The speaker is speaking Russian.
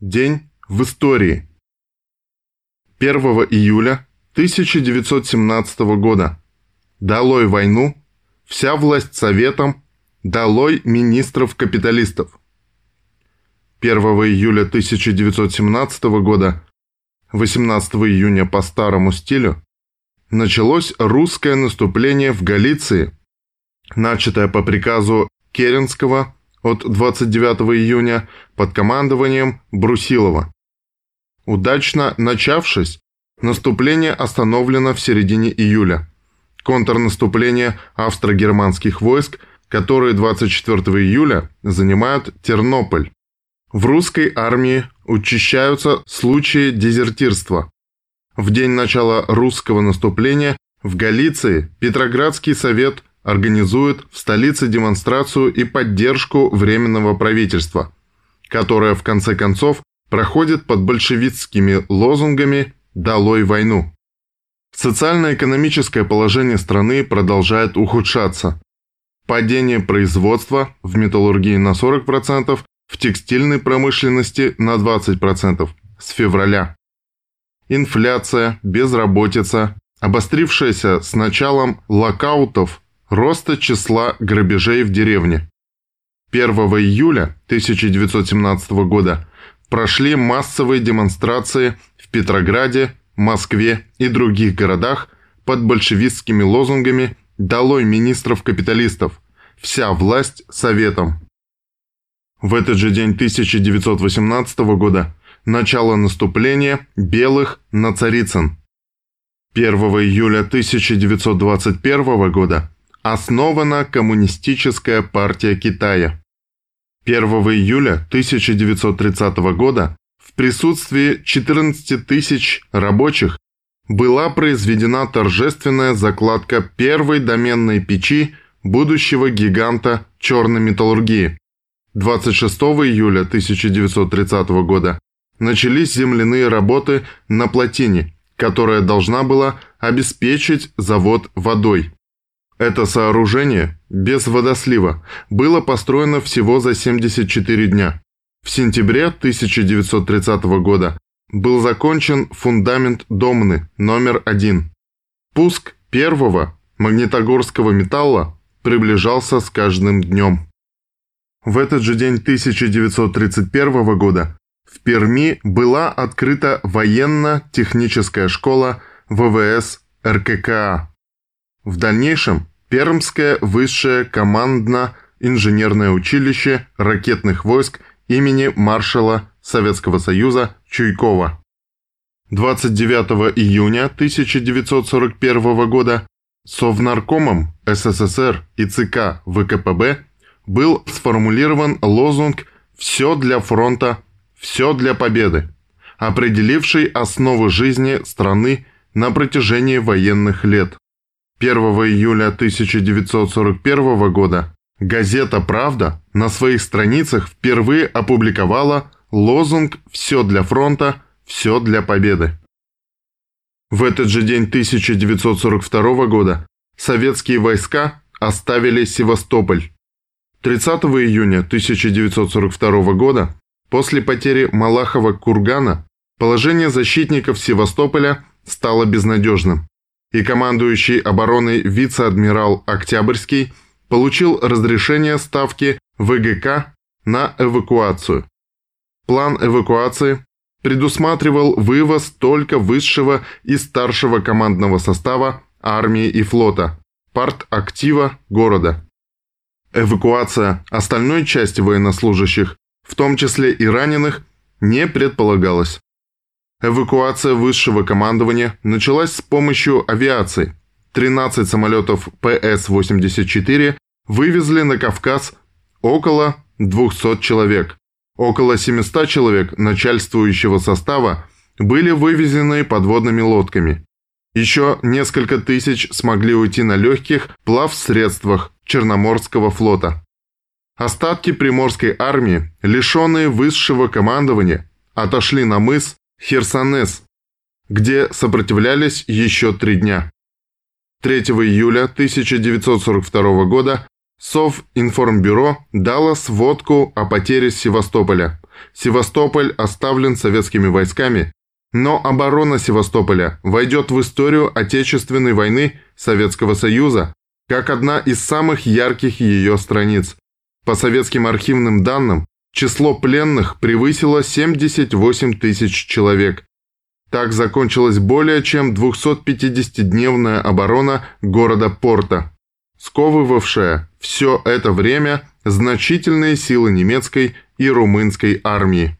День в истории. 1 июля 1917 года. Долой войну, вся власть советом, долой министров-капиталистов. 1 июля 1917 года, 18 июня по старому стилю, началось русское наступление в Галиции, начатое по приказу Керенского от 29 июня под командованием Брусилова. Удачно начавшись, наступление остановлено в середине июля. Контрнаступление австро-германских войск, которые 24 июля занимают Тернополь. В русской армии учащаются случаи дезертирства. В день начала русского наступления в Галиции Петроградский совет организует в столице демонстрацию и поддержку Временного правительства, которое в конце концов проходит под большевистскими лозунгами «Долой войну». Социально-экономическое положение страны продолжает ухудшаться. Падение производства в металлургии на 40%, в текстильной промышленности на 20% с февраля. Инфляция, безработица, обострившаяся с началом локаутов роста числа грабежей в деревне. 1 июля 1917 года прошли массовые демонстрации в Петрограде, Москве и других городах под большевистскими лозунгами «Долой министров-капиталистов! Вся власть советом!». В этот же день 1918 года начало наступления белых на Царицын. 1 июля 1921 года Основана Коммунистическая партия Китая. 1 июля 1930 года в присутствии 14 тысяч рабочих была произведена торжественная закладка первой доменной печи будущего гиганта черной металлургии. 26 июля 1930 года начались земляные работы на плотине, которая должна была обеспечить завод водой. Это сооружение, без водослива, было построено всего за 74 дня. В сентябре 1930 года был закончен фундамент Домны номер один. Пуск первого магнитогорского металла приближался с каждым днем. В этот же день 1931 года в Перми была открыта военно-техническая школа ВВС РККА. В дальнейшем Пермское высшее командно-инженерное училище ракетных войск имени маршала Советского Союза Чуйкова. 29 июня 1941 года Совнаркомом СССР и ЦК ВКПБ был сформулирован лозунг «Все для фронта, все для победы», определивший основы жизни страны на протяжении военных лет. 1 июля 1941 года газета «Правда» на своих страницах впервые опубликовала лозунг «Все для фронта, все для победы». В этот же день 1942 года советские войска оставили Севастополь. 30 июня 1942 года, после потери Малахова кургана, положение защитников Севастополя стало безнадежным и командующий обороной вице-адмирал Октябрьский получил разрешение ставки ВГК на эвакуацию. План эвакуации предусматривал вывоз только высшего и старшего командного состава армии и флота, партактива города. Эвакуация остальной части военнослужащих, в том числе и раненых, не предполагалась. Эвакуация высшего командования началась с помощью авиации. 13 самолетов ПС-84 вывезли на Кавказ около 200 человек. Около 700 человек начальствующего состава были вывезены подводными лодками. Еще несколько тысяч смогли уйти на легких плавсредствах Черноморского флота. Остатки Приморской армии, лишенные высшего командования, отошли на мыс Херсонес, где сопротивлялись еще три дня. 3 июля 1942 года Совинформбюро дало сводку о потере Севастополя, Севастополь оставлен советскими войсками, но оборона Севастополя войдет в историю Отечественной войны Советского Союза как одна из самых ярких ее страниц. По советским архивным данным, число пленных превысило 78 тысяч человек. Так закончилась более чем 250-дневная оборона города Порта, сковывавшая все это время значительные силы немецкой и румынской армии.